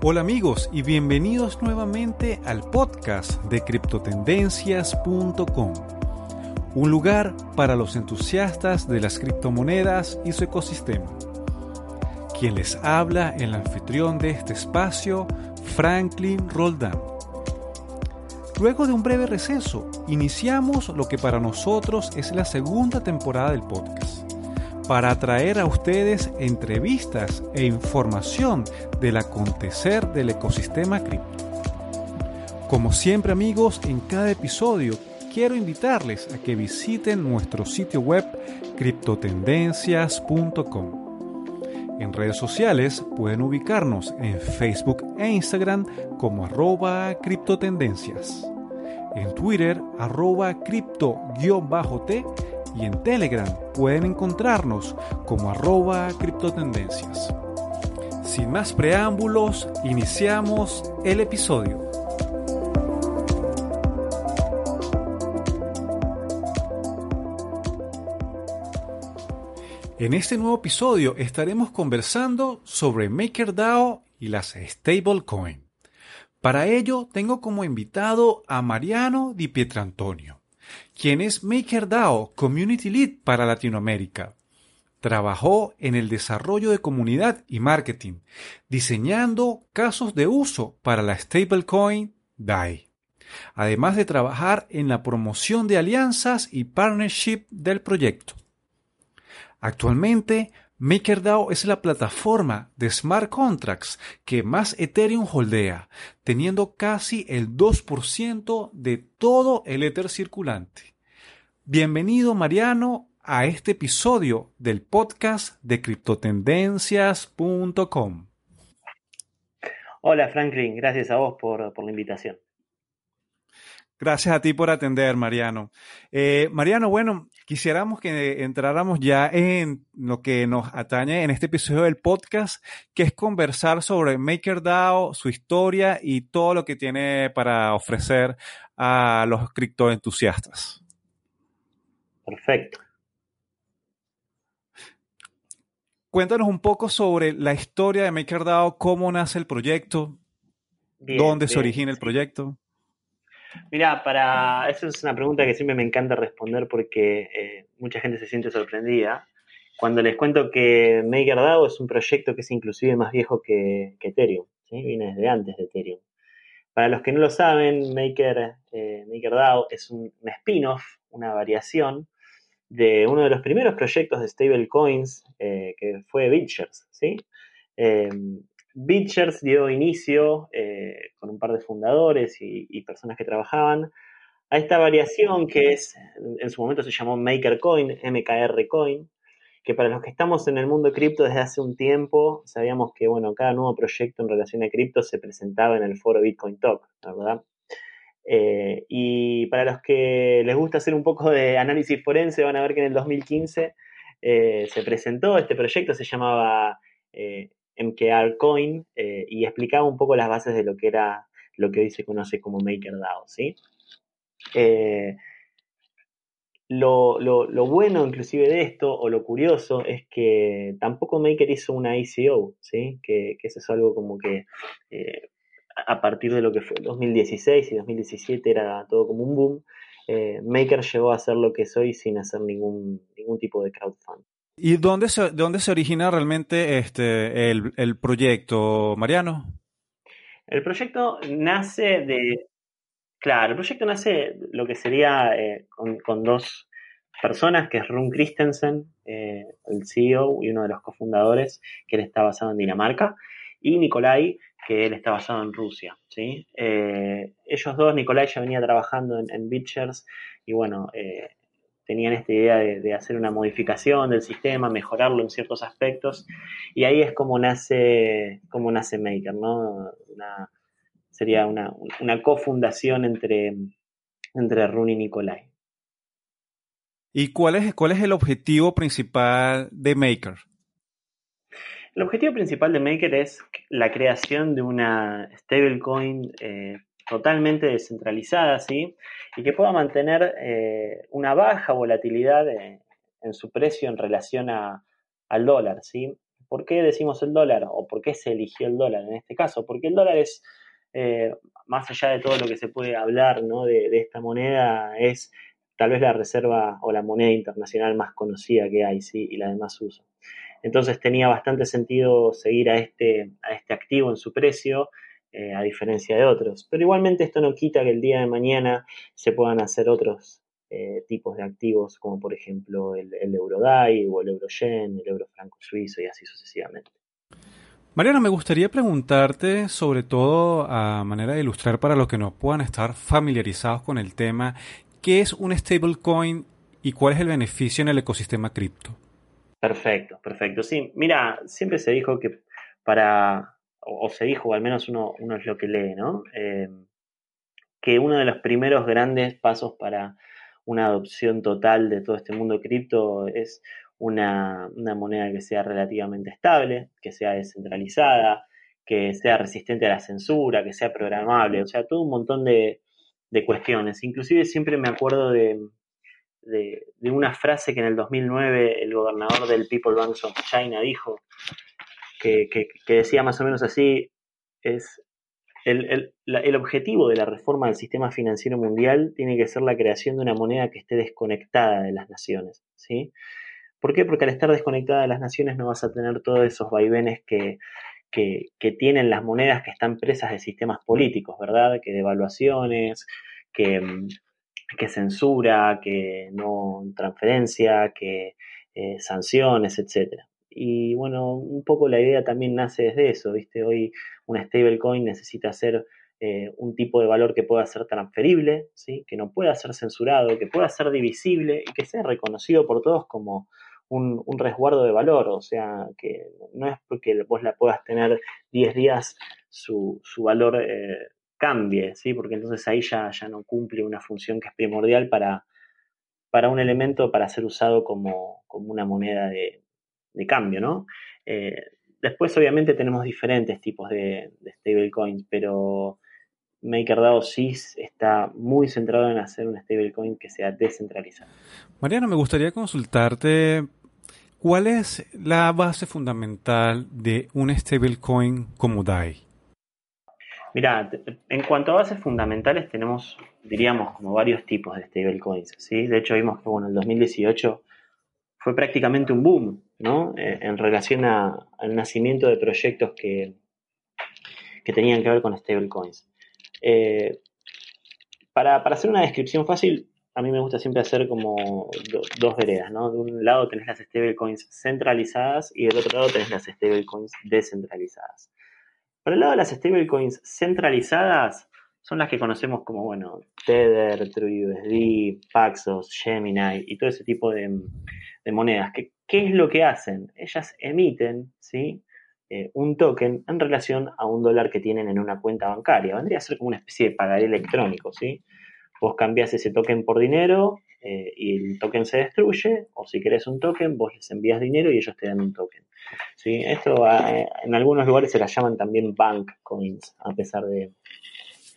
Hola amigos y bienvenidos nuevamente al podcast de criptotendencias.com, un lugar para los entusiastas de las criptomonedas y su ecosistema. Quien les habla, el anfitrión de este espacio, Franklin Roldán. Luego de un breve receso, iniciamos lo que para nosotros es la segunda temporada del podcast para traer a ustedes entrevistas e información del acontecer del ecosistema cripto. Como siempre amigos, en cada episodio quiero invitarles a que visiten nuestro sitio web criptotendencias.com. En redes sociales pueden ubicarnos en Facebook e Instagram como arroba criptotendencias. En Twitter arroba cripto-t y en Telegram pueden encontrarnos como arroba criptotendencias. Sin más preámbulos, iniciamos el episodio. En este nuevo episodio estaremos conversando sobre MakerDAO y las stablecoin. Para ello tengo como invitado a Mariano Di Pietrantonio quien es MakerDAO Community Lead para Latinoamérica. Trabajó en el desarrollo de comunidad y marketing, diseñando casos de uso para la stablecoin DAI, además de trabajar en la promoción de alianzas y partnership del proyecto. Actualmente MakerDAO es la plataforma de smart contracts que más Ethereum holdea, teniendo casi el 2% de todo el Ether circulante. Bienvenido Mariano a este episodio del podcast de criptotendencias.com. Hola Franklin, gracias a vos por, por la invitación. Gracias a ti por atender, Mariano. Eh, Mariano, bueno, quisiéramos que entráramos ya en lo que nos atañe en este episodio del podcast, que es conversar sobre MakerDAO, su historia y todo lo que tiene para ofrecer a los criptoentusiastas. Perfecto. Cuéntanos un poco sobre la historia de MakerDAO, cómo nace el proyecto, dónde se origina el proyecto. Mira, para eso es una pregunta que siempre me encanta responder porque eh, mucha gente se siente sorprendida. Cuando les cuento que MakerDAO es un proyecto que es inclusive más viejo que, Ethereum, ¿sí? viene desde antes de Ethereum. Para los que no lo saben, Maker, eh, MakerDAO es un, spin-off, una variación de uno de los primeros proyectos de stablecoins eh, que fue Bitchers, ¿sí? Eh, Bitchers dio inicio, eh, con un par de fundadores y, personas que trabajaban, a esta variación que es, en su momento se llamó MakerCoin, MKR Coin, que para los que estamos en el mundo cripto desde hace un tiempo, sabíamos que, bueno, cada nuevo proyecto en relación a cripto se presentaba en el foro Bitcoin Talk, ¿verdad? Eh, y para los que les gusta hacer un poco de análisis forense, van a ver que en el 2015 eh, se presentó este proyecto, se llamaba MKR Coin eh, y explicaba un poco las bases de lo que era lo que hoy se conoce como MakerDAO, ¿sí? Eh, lo, bueno inclusive de esto, o lo curioso, es que tampoco Maker hizo una ICO, ¿sí? Que, eso es algo como que eh, a partir de lo que fue 2016 y 2017 era todo como un boom. Maker llegó a ser lo que es hoy sin hacer ningún, ningún tipo de crowdfunding. ¿Y dónde se, dónde se origina realmente este, el, proyecto, Mariano? El proyecto nace de. Claro, el proyecto nace lo que sería eh, con, dos personas, que es Rune Christensen, eh, el CEO y uno de los cofundadores, que él está basado en Dinamarca, y Nikolai, que él está basado en Rusia. ¿sí? Eh, ellos dos, Nikolai ya venía trabajando en, en Bitchers y bueno, tenían esta idea de, hacer una modificación del sistema, mejorarlo en ciertos aspectos, y ahí es como nace, como nace Maker, ¿no? sería una, cofundación entre, entre Rune y Nicolai. ¿Y cuál es, cuál es el objetivo principal de Maker? El objetivo principal de Maker es la creación de una stablecoin eh, totalmente descentralizada, ¿sí? Y que pueda mantener eh, una baja volatilidad en su precio en relación al dólar, ¿sí? ¿Por qué decimos el dólar o por qué se eligió el dólar en este caso? Porque el dólar es, eh, más allá de todo lo que se puede hablar ¿no? de, esta moneda, es tal vez la reserva o la moneda internacional más conocida que hay ¿sí? y la de más uso. Entonces tenía bastante sentido seguir a este, a este activo en su precio, eh, a diferencia de otros. Pero igualmente esto no quita que el día de mañana se puedan hacer otros eh, tipos de activos, como por ejemplo el, el Eurodai o el Euroyen, el Eurofranco suizo y así sucesivamente. Mariano, me gustaría preguntarte, sobre todo a manera de ilustrar para los que no puedan estar familiarizados con el tema, ¿qué es un stablecoin y cuál es el beneficio en el ecosistema cripto? Perfecto, perfecto. Sí, mira, siempre se dijo que para, o, se dijo, o al menos uno, uno es lo que lee, ¿no? Eh, que uno de los primeros grandes pasos para una adopción total de todo este mundo cripto es una, moneda que sea relativamente estable, que sea descentralizada, que sea resistente a la censura, que sea programable, o sea, todo un montón de, cuestiones. Inclusive siempre me acuerdo de, de, una frase que en el 2009 el gobernador del People Bank of China dijo, que, que, decía más o menos así, es el, objetivo de la reforma del sistema financiero mundial tiene que ser la creación de una moneda que esté desconectada de las naciones. ¿sí? ¿Por qué? Porque al estar desconectada de las naciones no vas a tener todos esos vaivenes que, que, tienen las monedas que están presas de sistemas políticos, ¿verdad? Que devaluaciones, que, que censura, que no transferencia, que eh, sanciones, etcétera. Y bueno, un poco la idea también nace desde eso, ¿viste? Hoy una stablecoin necesita ser eh, un tipo de valor que pueda ser transferible, ¿sí? que no pueda ser censurado, que pueda ser divisible y que sea reconocido por todos como un, resguardo de valor. O sea, que no es porque vos la puedas tener 10 días su, valor eh, cambie, ¿sí? porque entonces ahí ya, ya no cumple una función que es primordial para, para un elemento para ser usado como, como una moneda de, de cambio, ¿no? Eh, después, obviamente, tenemos diferentes tipos de, stablecoins, pero MakerDAO sí está muy centrado en hacer un stablecoin que sea descentralizado. Mariano, me gustaría consultarte cuál es la base fundamental de un stablecoin como DAI. Mira, en cuanto a bases fundamentales tenemos, diríamos, como varios tipos de stablecoins, ¿sí? De hecho, vimos que, bueno, en el 2018 fue prácticamente un boom, ¿no? Eh, en relación al nacimiento de proyectos que, que tenían que ver con stablecoins. Eh, para, hacer una descripción fácil, a mí me gusta siempre hacer como dos veredas, ¿no? De un lado tenés las stablecoins centralizadas y del otro lado tenés las stablecoins descentralizadas. Por el lado de las stablecoins centralizadas, son las que conocemos como, bueno, Tether, TrueUSD, Paxos, Gemini y todo ese tipo de, de monedas. ¿Qué, ¿Qué, es lo que hacen? Ellas emiten ¿sí? Eh, un token en relación a un dólar que tienen en una cuenta bancaria. Vendría a ser como una especie de pagaré electrónico. ¿sí? Vos cambiás ese token por dinero eh, y el token se destruye, o si querés un token, vos les envías dinero y ellos te dan un token. ¿sí? Esto eh, en algunos lugares se las llaman también bank coins, a pesar de,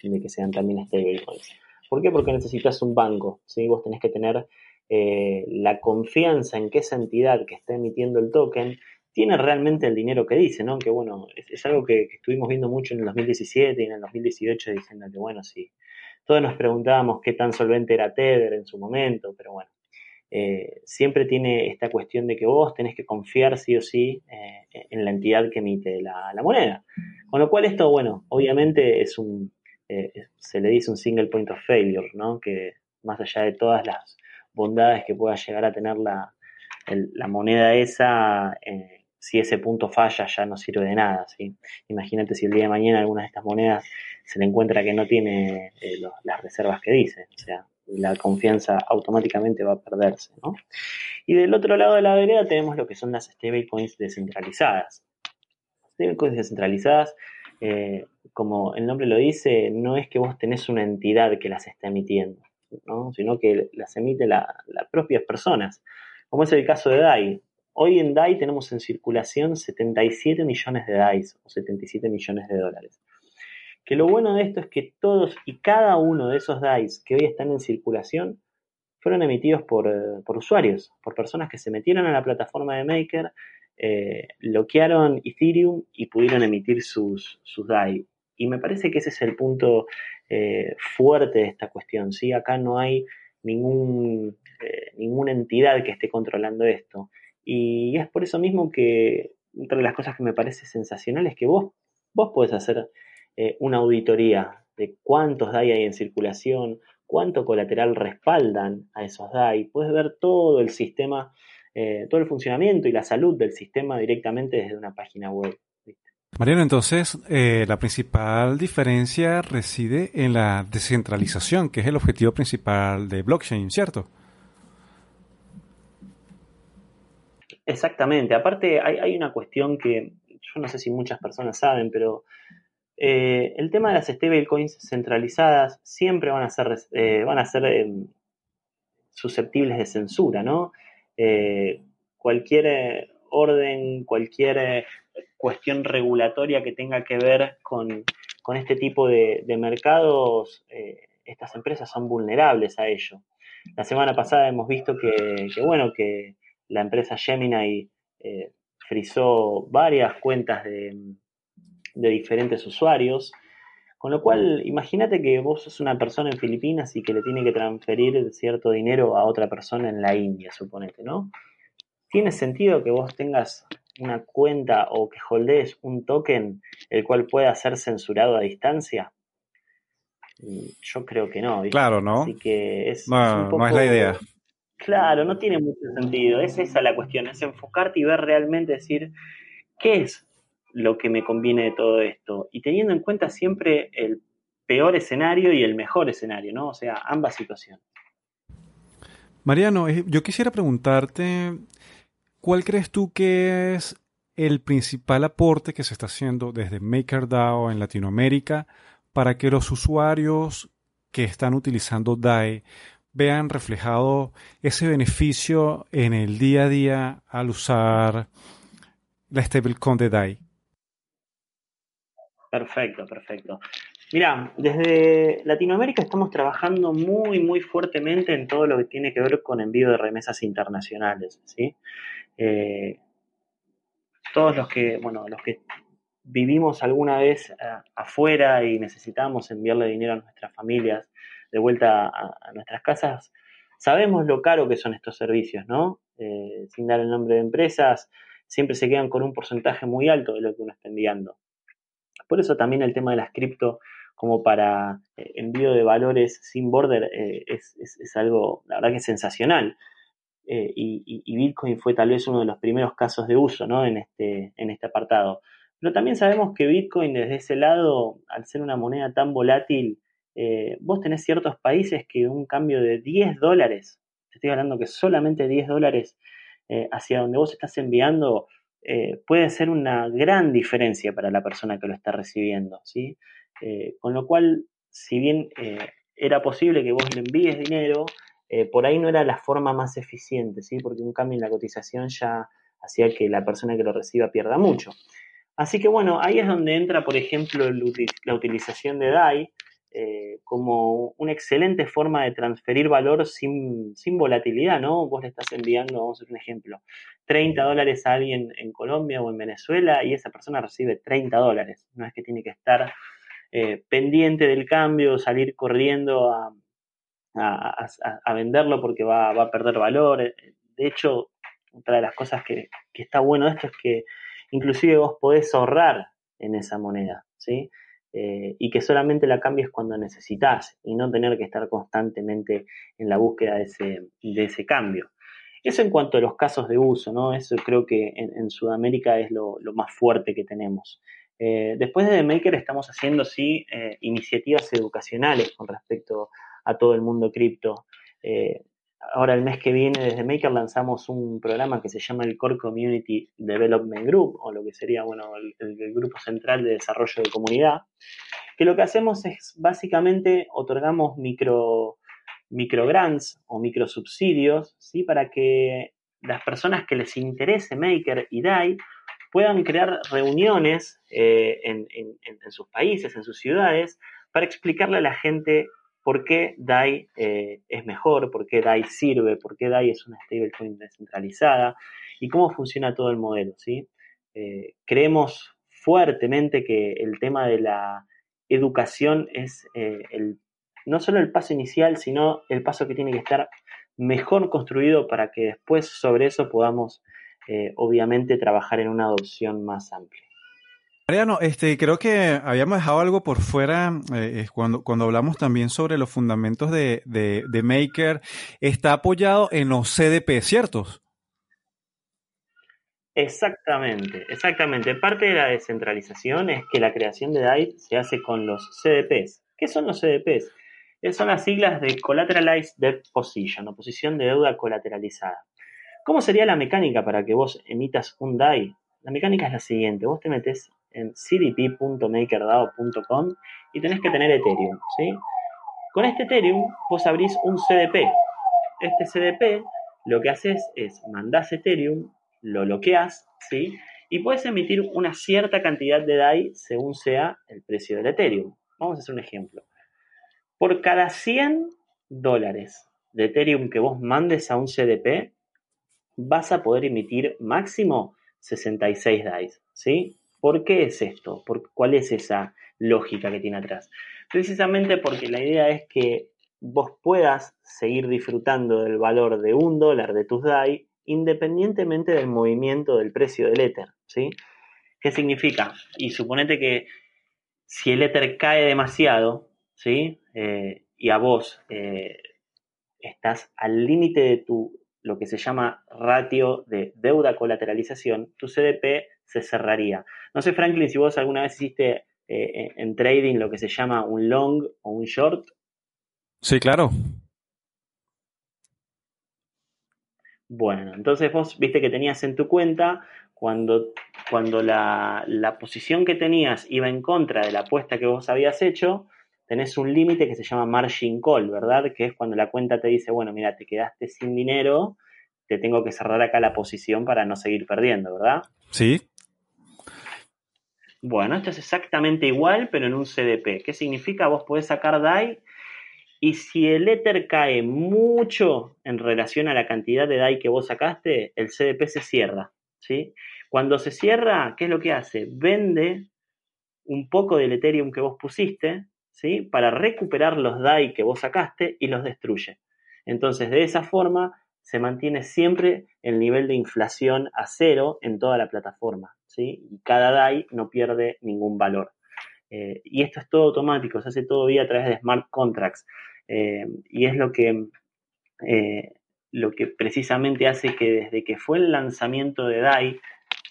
de que sean también stablecoins. ¿Por qué? Porque necesitas un banco. ¿sí? Vos tenés que tener eh, la confianza en que esa entidad que está emitiendo el token tiene realmente el dinero que dice, ¿no? Que bueno, es, algo que, estuvimos viendo mucho en el 2017 y en el 2018 diciendo que bueno, sí, todos nos preguntábamos qué tan solvente era Tether en su momento, pero bueno, eh, siempre tiene esta cuestión de que vos tenés que confiar sí o sí eh, en la entidad que emite la, moneda. Con lo cual esto, bueno, obviamente es un, se le dice un single point of failure, ¿no? Que más allá de todas las bondades que pueda llegar a tener la, la moneda esa, eh, si ese punto falla ya no sirve de nada. ¿sí? Imagínate si el día de mañana alguna de estas monedas se le encuentra que no tiene eh, las reservas que dice, o sea, la confianza automáticamente va a perderse. ¿no? Y del otro lado de la vereda tenemos lo que son las stablecoins descentralizadas. Stablecoins descentralizadas eh, como el nombre lo dice, no es que vos tenés una entidad que las está emitiendo sino que las emite las propias personas, como es el caso de DAI. Hoy en DAI tenemos en circulación 77 millones de DAI o 77 millones de dólares. Que lo bueno de esto es que todos y cada uno de esos DAI que hoy están en circulación fueron emitidos por, eh, usuarios, por personas que se metieron a la plataforma de Maker, eh, bloquearon Ethereum y pudieron emitir sus, sus DAI. Y me parece que ese es el punto eh, fuerte de esta cuestión. ¿sí? Acá no hay ningún, eh, ninguna entidad que esté controlando esto. Y es por eso mismo que entre de las cosas que me parece sensacional es que vos, vos podés hacer una auditoría de cuántos DAI hay en circulación, cuánto colateral respaldan a esos DAI. Puedes ver todo el sistema eh, todo el funcionamiento y la salud del sistema directamente desde una página web. Mariano, entonces eh, la principal diferencia reside en la descentralización, que es el objetivo principal de blockchain, ¿cierto? Exactamente. Aparte hay, una cuestión que yo no sé si muchas personas saben, pero eh, el tema de las stablecoins centralizadas siempre van a ser, van a ser em, susceptibles de censura, ¿no? Eh, cualquier eh, orden, cualquier eh, cuestión regulatoria que tenga que ver con, este tipo de, mercados, estas empresas son vulnerables a ello. La semana pasada hemos visto que, bueno, que la empresa Gemini frizó varias cuentas de, de diferentes usuarios con lo cual, imagínate que vos sos una persona en Filipinas y que le tiene que transferir cierto dinero a otra persona en la India, suponete, ¿no? ¿Tiene sentido que vos tengas una cuenta o que holdees un token el cual pueda ser censurado a distancia? Yo creo que no. Claro, ¿no? Así que es, no, no es la idea. Claro, no tiene mucho sentido. Es esa la cuestión, es enfocarte y ver realmente, decir, ¿qué es lo que me conviene de todo esto. Y teniendo en cuenta siempre el peor escenario y el mejor escenario, ¿no? O sea, ambas situaciones. Mariano, eh, yo quisiera preguntarte, ¿cuál crees tú que es el principal aporte que se está haciendo desde MakerDAO en Latinoamérica para que los usuarios que están utilizando DAI vean reflejado ese beneficio en el día a día al usar la stablecoin de DAI? Perfecto, perfecto. Mira, desde Latinoamérica estamos trabajando muy, muy fuertemente en todo lo que tiene que ver con envío de remesas internacionales, ¿sí? Eh, todos los que, bueno, los que vivimos alguna vez eh, afuera y necesitamos enviarle dinero a nuestras familias de vuelta a, nuestras casas, sabemos lo caro que son estos servicios, ¿no? Eh, sin dar el nombre de empresas, siempre se quedan con un porcentaje muy alto de lo que uno está enviando. Por eso también el tema de las cripto como para envío de valores sin border eh, es, algo, la verdad que sensacional. Eh, y, Bitcoin fue tal vez uno de los primeros casos de uso ¿no? en, este, en este apartado. Pero también sabemos que Bitcoin desde ese lado, al ser una moneda tan volátil, vos tenés ciertos países que un cambio de 10 dólares, te estoy hablando que solamente 10 dólares hacia donde vos estás enviando, eh, puede ser una gran diferencia para la persona que lo está recibiendo, ¿sí? Eh, con lo cual, si bien eh, era posible que vos le envíes dinero, por ahí no era la forma más eficiente, ¿sí? Porque un cambio en la cotización ya hacía que la persona que lo reciba pierda mucho. Así que bueno, ahí es donde entra, por ejemplo, la utilización de DAI, eh, como una excelente forma de transferir valor sin, volatilidad, ¿no? Vos le estás enviando, vamos a hacer un ejemplo, 30 dólares a alguien en Colombia o en Venezuela y esa persona recibe 30 dólares. No es que tiene que estar eh, pendiente del cambio, salir corriendo a, venderlo porque va, a perder valor. De hecho, otra de las cosas que, que está bueno de esto es que inclusive vos podés ahorrar en esa moneda, ¿sí? Eh, y que solamente la cambies cuando necesitas y no tener que estar constantemente en la búsqueda de ese, de ese cambio. Eso en cuanto a los casos de uso, ¿no? Eso creo que en, Sudamérica es lo, más fuerte que tenemos. Eh, después de The Maker estamos haciendo, sí, eh, iniciativas educacionales con respecto a todo el mundo cripto. Ahora el mes que viene desde Maker lanzamos un programa que se llama el Core Community Development Group, o lo que sería bueno, el, grupo central de desarrollo de comunidad, que lo que hacemos es básicamente otorgamos micro, micro grants o micro subsidios, ¿sí? para que las personas que les interese Maker y DAI puedan crear reuniones eh, en sus países, en sus ciudades, para explicarle a la gente por qué DAI eh, es mejor, por qué DAI sirve, por qué DAI es una stablecoin descentralizada y cómo funciona todo el modelo. ¿sí? Eh, creemos fuertemente que el tema de la educación es eh, el, no solo el paso inicial, sino el paso que tiene que estar mejor construido para que después sobre eso podamos obviamente trabajar en una adopción más amplia. Mariano, este, creo que habíamos dejado algo por fuera eh, cuando, hablamos también sobre los fundamentos de, Maker. Está apoyado en los CDP, ¿ciertos? Exactamente, exactamente. Parte de la descentralización es que la creación de DAI se hace con los CDPs. ¿Qué son los CDPs? Son las siglas de Collateralized Debt Position, o posición de deuda colateralizada. ¿Cómo sería la mecánica para que vos emitas un DAI? La mecánica es la siguiente, vos te metes en cdp.makerdao.com y tenés que tener Ethereum, ¿sí? Con este Ethereum vos abrís un CDP. Este CDP lo que haces es mandás Ethereum, lo bloqueas, ¿sí? Y puedes emitir una cierta cantidad de DAI según sea el precio del Ethereum. Vamos a hacer un ejemplo. Por cada 100 dólares de Ethereum que vos mandes a un CDP, vas a poder emitir máximo 66 DAI, ¿sí? ¿Por qué es esto? ¿Cuál es esa lógica que tiene atrás? Precisamente porque la idea es que vos puedas seguir disfrutando del valor de un dólar de tus DAI independientemente del movimiento del precio del Ether, ¿sí? ¿Qué significa? Y suponete que si el Ether cae demasiado, ¿sí? Eh, y a vos eh, estás al límite de tu, lo que se llama ratio de deuda colateralización, tu CDP se cerraría. No sé, Franklin, si vos alguna vez hiciste eh, en trading lo que se llama un long o un short. Sí, claro. Bueno, entonces vos viste que tenías en tu cuenta, cuando, cuando la, la posición que tenías iba en contra de la apuesta que vos habías hecho, tenés un límite que se llama margin call, ¿verdad? Que es cuando la cuenta te dice, bueno, mira, te quedaste sin dinero, te tengo que cerrar acá la posición para no seguir perdiendo, ¿verdad? Sí. Bueno, esto es exactamente igual, pero en un CDP. ¿Qué significa? Vos podés sacar DAI y si el Ether cae mucho en relación a la cantidad de DAI que vos sacaste, el CDP se cierra. ¿sí? Cuando se cierra, ¿qué es lo que hace? Vende un poco del Ethereum que vos pusiste ¿sí? para recuperar los DAI que vos sacaste y los destruye. Entonces, de esa forma, se mantiene siempre el nivel de inflación a cero en toda la plataforma. Y cada DAI no pierde ningún valor. Eh, y esto es todo automático, se hace todo vía a través de smart contracts. Eh, y es lo que, eh, lo que precisamente hace que desde que fue el lanzamiento de DAI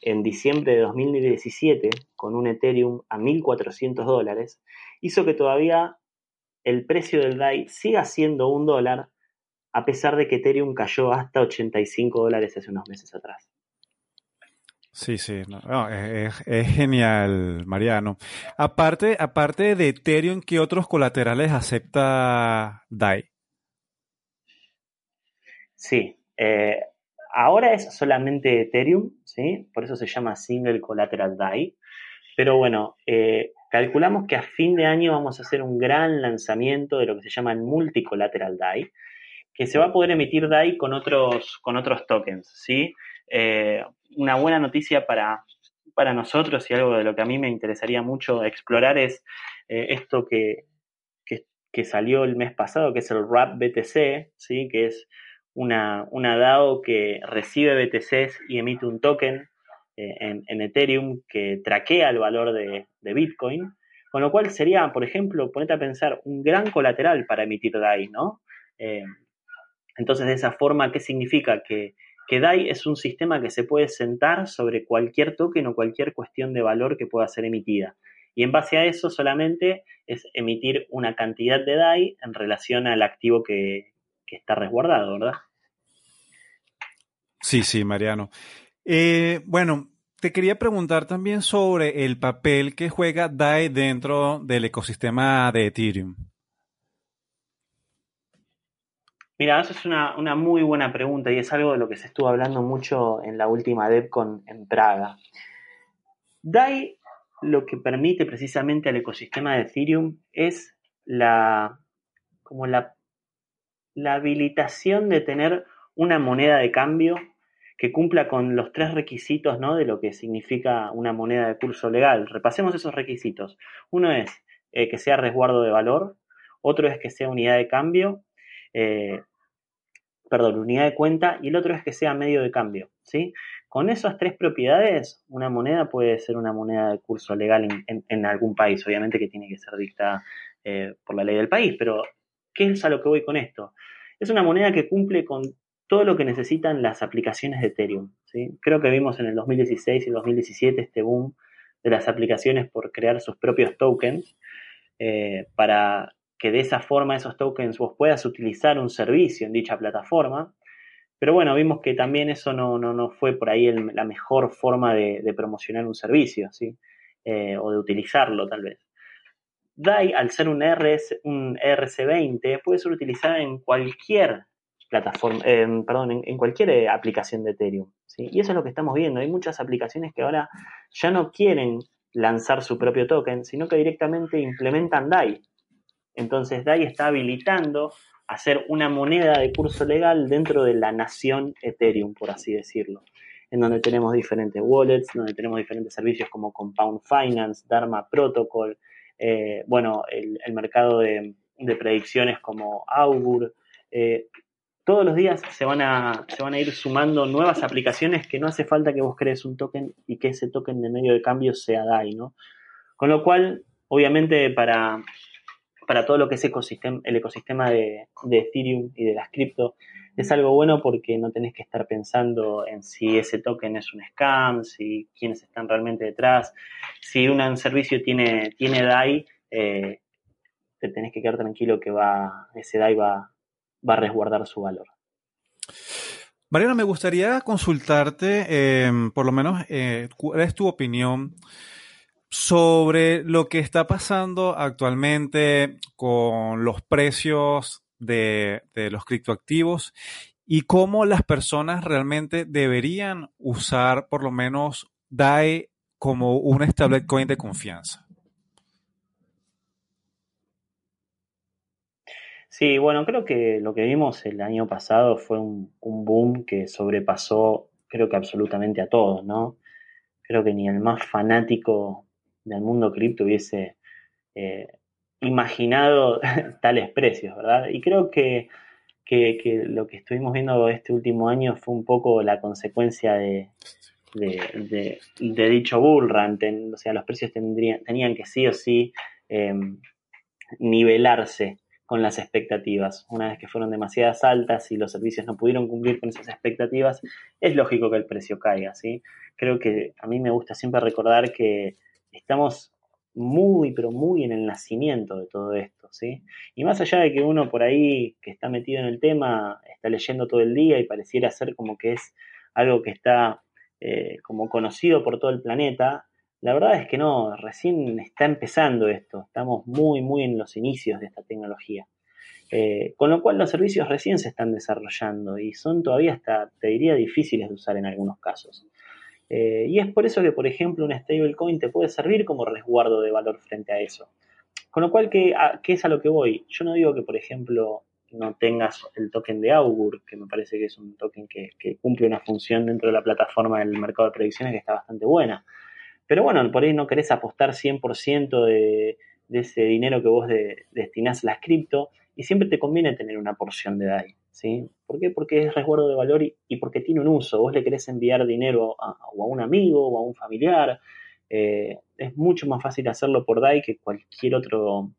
en diciembre de 2017, con un Ethereum a 1.400 dólares, hizo que todavía el precio del DAI siga siendo un dólar, a pesar de que Ethereum cayó hasta 85 dólares hace unos meses atrás. Sí, sí, es, genial, Mariano. Aparte, aparte de Ethereum, ¿qué otros colaterales acepta DAI? Sí, eh, ahora es solamente Ethereum, ¿sí? Por eso se llama Single Collateral DAI. Pero bueno, eh, calculamos que a fin de año vamos a hacer un gran lanzamiento de lo que se llama el Multicolateral DAI, que se va a poder emitir DAI con otros, con otros tokens, ¿sí? Eh, una buena noticia para, para nosotros y algo de lo que a mí me interesaría mucho explorar es eh, esto que, que, salió el mes pasado, que es el RAP BTC, ¿sí? que es una, una DAO que recibe BTCs y emite un token eh, en, Ethereum que traquea el valor de, Bitcoin, con lo cual sería, por ejemplo, ponete a pensar, un gran colateral para emitir DAI, ¿no? Entonces, de esa forma, ¿qué significa? Que que DAI es un sistema que se puede sentar sobre cualquier token o cualquier cuestión de valor que pueda ser emitida. Y en base a eso solamente es emitir una cantidad de DAI en relación al activo que, está resguardado, ¿verdad? Sí, sí, Mariano. Eh, bueno, te quería preguntar también sobre el papel que juega DAI dentro del ecosistema de Ethereum. Mira, eso es una, muy buena pregunta y es algo de lo que se estuvo hablando mucho en la última DevCon en Praga. DAI lo que permite precisamente al ecosistema de Ethereum es la, como la, la habilitación de tener una moneda de cambio que cumpla con los tres requisitos ¿no? de lo que significa una moneda de curso legal. Repasemos esos requisitos. Uno es eh, que sea resguardo de valor, otro es que sea unidad de cambio, eh, perdón, unidad de cuenta, y el otro es que sea medio de cambio. ¿sí? Con esas tres propiedades, una moneda puede ser una moneda de curso legal en, algún país, obviamente que tiene que ser dictada eh, por la ley del país, pero ¿qué es a lo que voy con esto? Es una moneda que cumple con todo lo que necesitan las aplicaciones de Ethereum. ¿sí? Creo que vimos en el 2016 y el 2017 este boom de las aplicaciones por crear sus propios tokens eh, para que de esa forma esos tokens vos puedas utilizar un servicio en dicha plataforma. Pero bueno, vimos que también eso no, no, fue por ahí la mejor forma de, promocionar un servicio, ¿sí? Eh, o de utilizarlo tal vez. DAI, al ser un, RS, un RC20, puede ser utilizada en cualquier plataforma, perdón, en, cualquier eh, aplicación de Ethereum. ¿sí? Y eso es lo que estamos viendo. Hay muchas aplicaciones que ahora ya no quieren lanzar su propio token, sino que directamente implementan DAI. Entonces DAI está habilitando hacer una moneda de curso legal dentro de la nación Ethereum, por así decirlo, en donde tenemos diferentes wallets, donde tenemos diferentes servicios como Compound Finance, Dharma Protocol, eh, bueno, el, mercado de, predicciones como Augur, eh, todos los días se van, a, se van a ir sumando nuevas aplicaciones que no hace falta que vos crees un token y que ese token de medio de cambio sea DAI, ¿no? Con lo cual, obviamente, para, para todo lo que es ecosistema, el ecosistema de, Ethereum y de las cripto, es algo bueno porque no tenés que estar pensando en si ese token es un scam, si quiénes están realmente detrás, si un servicio tiene, tiene DAI, eh, te tenés que quedar tranquilo que va, ese DAI va, va a resguardar su valor. Mariana, me gustaría consultarte, em, por lo menos, eh, cuál es tu opinión sobre lo que está pasando actualmente con los precios de, los criptoactivos y cómo las personas realmente deberían usar por lo menos DAI como un stablecoin de confianza. Sí, bueno, creo que lo que vimos el año pasado fue un, boom que sobrepasó, creo que absolutamente a todos, ¿no? Creo que ni el más fanático del mundo cripto hubiese eh, imaginado tales precios, ¿verdad? Y creo que, lo que estuvimos viendo este último año fue un poco la consecuencia de, dicho bull run. o sea, los precios tendrían, tenían que sí o sí em, nivelarse con las expectativas. Una vez que fueron demasiadas altas y los servicios no pudieron cumplir con esas expectativas, es lógico que el precio caiga, ¿sí? Creo que a mí me gusta siempre recordar que estamos muy, pero muy en el nacimiento de todo esto, ¿sí? Y más allá de que uno por ahí que está metido en el tema está leyendo todo el día y pareciera ser como que es algo que está eh, como conocido por todo el planeta, la verdad es que no, recién está empezando esto, estamos muy, muy en los inicios de esta tecnología. Eh, con lo cual los servicios recién se están desarrollando y son todavía hasta, te diría, difíciles de usar en algunos casos. Eh, y es por eso que, por ejemplo, un stablecoin te puede servir como resguardo de valor frente a eso. Con lo cual, ¿qué, es a lo que voy? Yo no digo que, por ejemplo, no tengas el token de Augur, que me parece que es un token que, cumple una función dentro de la plataforma del mercado de predicciones que está bastante buena. Pero bueno, por ahí no querés apostar 100% de, de, ese dinero que vos destinás a las cripto y siempre te conviene tener una porción de DAI. ¿Sí? ¿Por qué? Porque es resguardo de valor y, porque tiene un uso. Vos le querés enviar dinero a, o a un amigo o a un familiar. Eh, es mucho más fácil hacerlo por DAI que cualquier otro,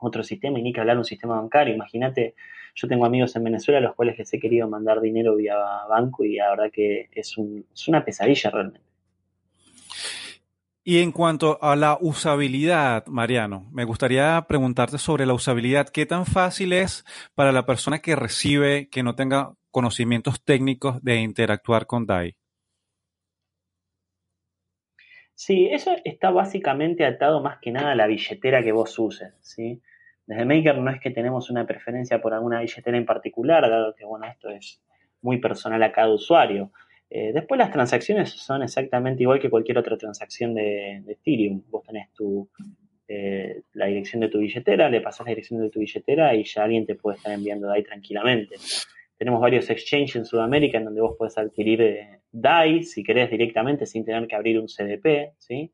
otro sistema, y ni que hablar un sistema bancario. Imagínate, yo tengo amigos en Venezuela a los cuales les he querido mandar dinero vía banco y la verdad que es, un, es una pesadilla realmente. Y en cuanto a la usabilidad, Mariano, me gustaría preguntarte sobre la usabilidad. ¿Qué tan fácil es para la persona que recibe, que no tenga conocimientos técnicos de interactuar con DAI? Sí, eso está básicamente atado más que nada a la billetera que vos uses, ¿sí? Desde Maker no es que tenemos una preferencia por alguna billetera en particular, dado que, bueno, esto es muy personal a cada usuario. Eh, después las transacciones son exactamente igual que cualquier otra transacción de, Ethereum. Vos tenés tu, eh, la dirección de tu billetera, le pasas la dirección de tu billetera y ya alguien te puede estar enviando DAI tranquilamente. Tenemos varios exchanges en Sudamérica en donde vos puedes adquirir eh, DAI si querés directamente sin tener que abrir un CDP, ¿sí?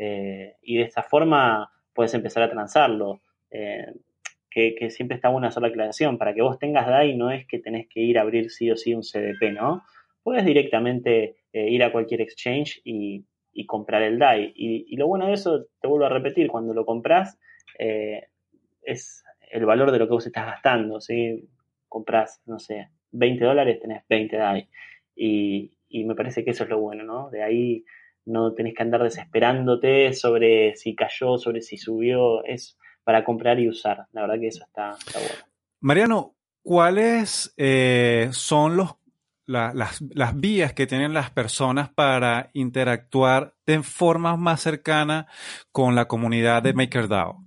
Y de esta forma puedes empezar a transarlo. que, siempre está una sola aclaración. Para que vos tengas DAI no es que tenés que ir a abrir sí o sí un CDP, ¿no? Puedes directamente ir a cualquier exchange y, y comprar el DAI. Y, lo bueno de eso, te vuelvo a repetir, cuando lo compras, eh, es el valor de lo que vos estás gastando. Si compras, no sé, 20 dólares, tenés 20 DAI. Y, me parece que eso es lo bueno, ¿no? De ahí no tenés que andar desesperándote sobre si cayó, sobre si subió. Es para comprar y usar. La verdad que eso está, bueno. Mariano, ¿cuáles eh, son los las, vías que tienen las personas para interactuar de forma más cercana con la comunidad de MakerDAO.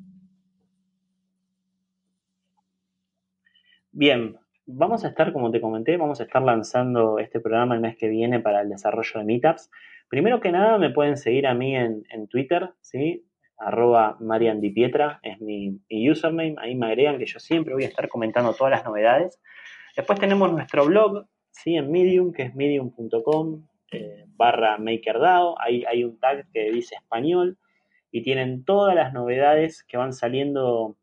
Bien, vamos a estar, como te comenté, vamos a estar lanzando este programa el mes que viene para el desarrollo de Meetups. Primero que nada, me pueden seguir a mí en, Twitter, ¿sí? arroba mariandipietra es mi, mi, username, ahí me agregan que yo siempre voy a estar comentando todas las novedades. Después tenemos nuestro blog, ¿sí? en Medium, que es medium.com eh. Ahí hay un tag que dice español y tienen todas las novedades que van saliendo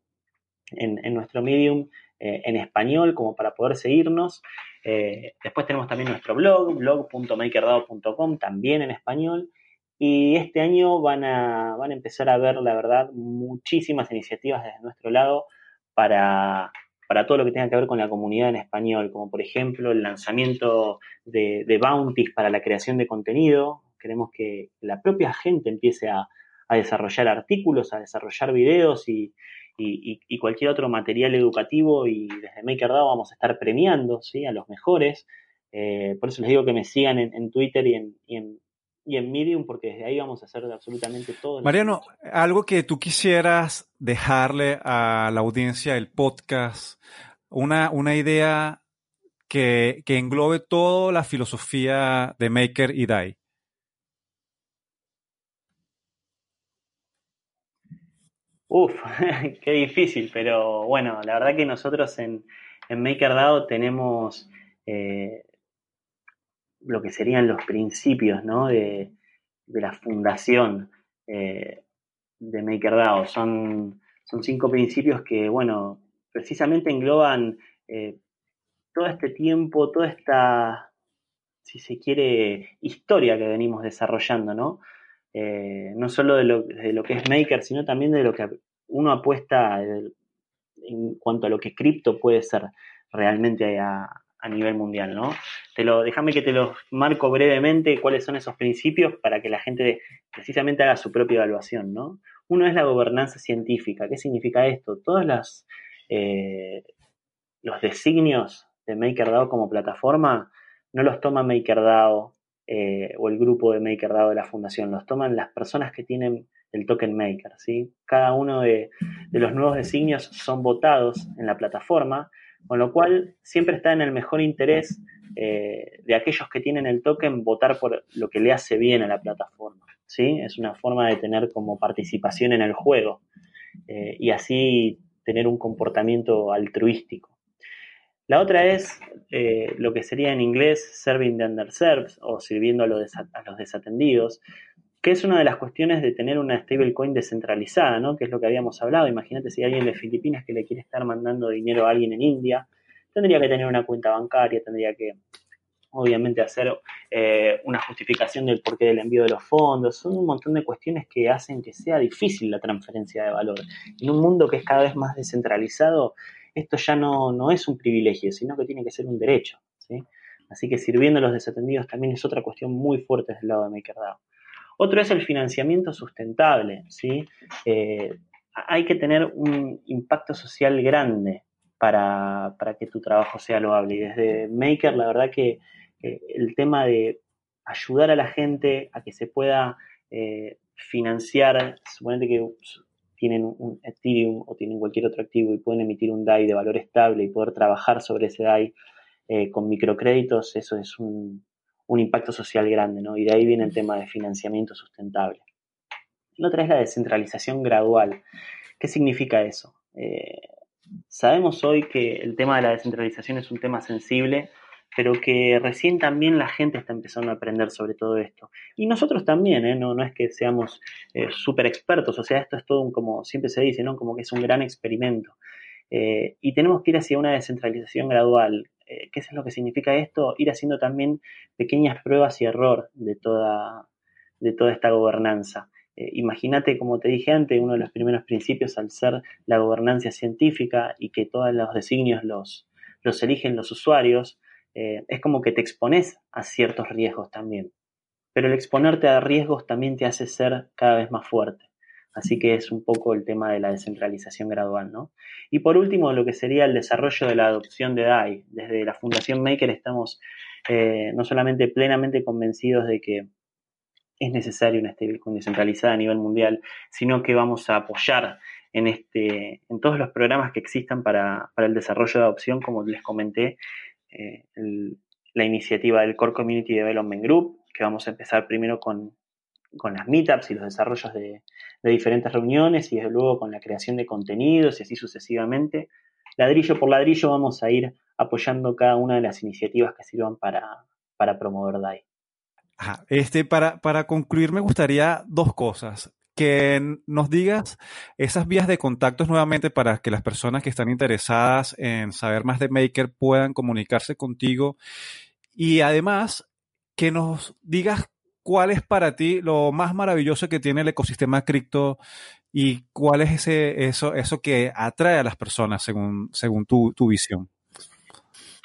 en, nuestro Medium eh, en español, como para poder seguirnos. Eh, después tenemos también nuestro blog, blog.makerdao.com, también en español. Y este año van a, van a empezar a ver, la verdad, muchísimas iniciativas desde nuestro lado para para todo lo que tenga que ver con la comunidad en español, como por ejemplo el lanzamiento de, bounties para la creación de contenido. Queremos que la propia gente empiece a, desarrollar artículos, a desarrollar videos y, cualquier otro material educativo y desde MakerDAO vamos a estar premiando a los mejores. Eh, por eso les digo que me sigan en, Twitter y en, y en Medium, porque desde ahí vamos a hacer absolutamente todo. Mariano, algo que tú quisieras dejarle a la audiencia del podcast, una, una idea que, englobe toda la filosofía de Maker y DAI. Uf, qué difícil, pero bueno, la verdad que nosotros en, en MakerDAO tenemos eh, lo que serían los principios de, la fundación eh, de MakerDAO. Son, son cinco principios que, bueno, precisamente engloban eh, todo este tiempo, toda esta, si se quiere, historia que venimos desarrollando, ¿no? Eh, no solo de lo, de lo, que es Maker, sino también de lo que uno apuesta en cuanto a lo que cripto puede ser realmente a, a nivel mundial, ¿no? Te lo, déjame que te los marco brevemente cuáles son esos principios para que la gente precisamente haga su propia evaluación, ¿no? Uno es la gobernanza científica. ¿Qué significa esto? Todos los, eh, los designios de MakerDAO como plataforma no los toma MakerDAO eh, o el grupo de MakerDAO de la fundación, los toman las personas que tienen el token maker, ¿sí? Cada uno de, de los nuevos designios son votados en la plataforma con lo cual, siempre está en el mejor interés eh, de aquellos que tienen el token votar por lo que le hace bien a la plataforma. ¿sí? Es una forma de tener como participación en el juego eh, y así tener un comportamiento altruístico. La otra es eh, lo que sería en inglés serving the underserved o sirviendo a los, a los desatendidos, que es una de las cuestiones de tener una stablecoin descentralizada, ¿no? Que es lo que habíamos hablado. Imagínate si hay alguien de Filipinas que le quiere estar mandando dinero a alguien en India, tendría que tener una cuenta bancaria, tendría que, obviamente, hacer eh, una justificación del porqué del envío de los fondos. Son un montón de cuestiones que hacen que sea difícil la transferencia de valor. En un mundo que es cada vez más descentralizado, esto ya no, no es un privilegio, sino que tiene que ser un derecho, ¿sí? Así que sirviendo a los desatendidos también es otra cuestión muy fuerte del lado de MakerDAO. Otro es el financiamiento sustentable. ¿sí? Eh, hay que tener un impacto social grande para, que tu trabajo sea loable. Y desde Maker, la verdad que el tema de ayudar a la gente a que se pueda eh, financiar, suponete que tienen un Ethereum o tienen cualquier otro activo y pueden emitir un DAI de valor estable y poder trabajar sobre ese DAI con microcréditos, eso es un, un impacto social grande, ¿no? Y de ahí viene el tema de financiamiento sustentable. la otra es la descentralización gradual. ¿Qué significa eso? Eh, sabemos hoy que el tema de la descentralización es un tema sensible, pero que recién también la gente está empezando a aprender sobre todo esto. Y nosotros también, ¿eh? no, es que seamos eh, súper expertos, o sea, esto es todo un, como siempre se dice, ¿no? como que es un gran experimento. Eh, y tenemos que ir hacia una descentralización gradual. ¿Qué es lo que significa esto? Ir haciendo también pequeñas pruebas y error de toda, esta gobernanza. Imagínate, como te dije antes, uno de los primeros principios al ser la gobernanza científica y que todos los designios los eligen los usuarios, eh, es como que te expones a ciertos riesgos también. Pero el exponerte a riesgos también te hace ser cada vez más fuerte. Así que es un poco el tema de la descentralización gradual, ¿no? Y por último, lo que sería el desarrollo de la adopción de DAI. Desde la Fundación Maker estamos eh, no solamente plenamente convencidos de que es necesario una stablecoin descentralizada a nivel mundial, sino que vamos a apoyar en, este, en todos los programas que existan para, para el desarrollo de adopción, como les comenté, eh, la iniciativa del Core Community Development Group, que vamos a empezar primero con, las meetups y los desarrollos de, diferentes reuniones y luego con la creación de contenidos y así sucesivamente. Ladrillo por ladrillo vamos a ir apoyando cada una de las iniciativas que sirvan para, para promover DAI. Este, para, para concluir, me gustaría dos cosas que nos digas esas vías de contactos nuevamente para que las personas que están interesadas en saber más de Maker puedan comunicarse contigo y además que nos digas cuál es para ti lo más maravilloso que tiene el ecosistema cripto y cuál es ese, eso, eso que atrae a las personas según, según tu, visión.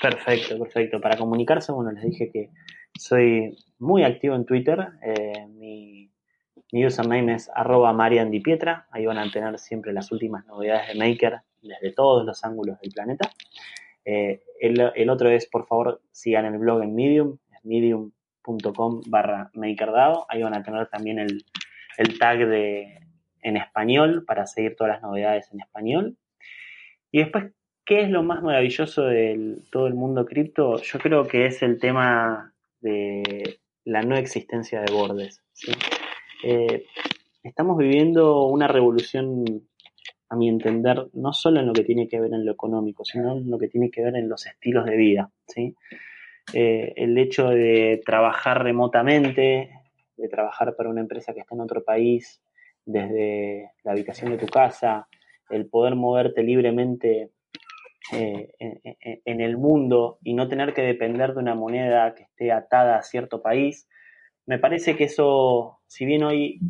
Perfecto, perfecto. Para comunicarse, bueno, les dije que soy muy activo en Twitter. Eh, mi mi username es arroba mariandipietra. Ahí van a tener siempre las últimas novedades de Maker desde todos los ángulos del planeta. Eh, el, otro es, por favor, sigan el blog en Medium, medium.com barra makerdao. Ahí van a tener también el, tag de, en español para seguir todas las novedades en español. Y después, ¿qué es lo más maravilloso de todo el mundo cripto? Yo creo que es el tema de la no existencia de bordes. ¿sí? Eh, estamos viviendo una revolución, a mi entender, no solo en lo que tiene que ver en lo económico, sino en lo que tiene que ver en los estilos de vida. ¿sí? Eh, el hecho de trabajar remotamente, de trabajar para una empresa que está en otro país, desde la habitación de tu casa, el poder moverte libremente eh, en, el mundo y no tener que depender de una moneda que esté atada a cierto país, me parece que eso, si bien hoy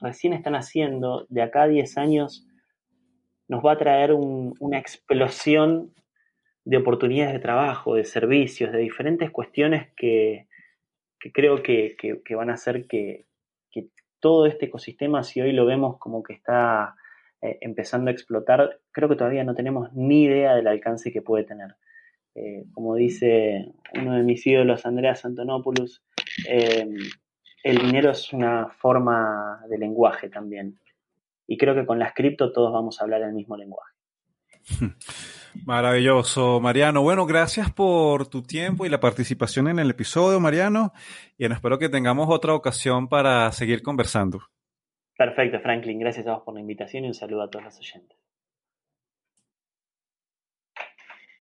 recién están haciendo, de acá a 10 años nos va a traer una explosión de oportunidades de trabajo, de servicios, de diferentes cuestiones que, creo que, van a hacer que, todo este ecosistema, si hoy lo vemos como que está eh, empezando a explotar, creo que todavía no tenemos ni idea del alcance que puede tener. Eh, como dice uno de mis ídolos, Andreas Antonopoulos, eh, el dinero es una forma de lenguaje también. Y creo que con las cripto todos vamos a hablar el mismo lenguaje. Maravilloso, Mariano. Bueno, gracias por tu tiempo y la participación en el episodio, Mariano. Y espero que tengamos otra ocasión para seguir conversando. Perfecto, Franklin. Gracias a vos por la invitación y un saludo a todos los oyentes.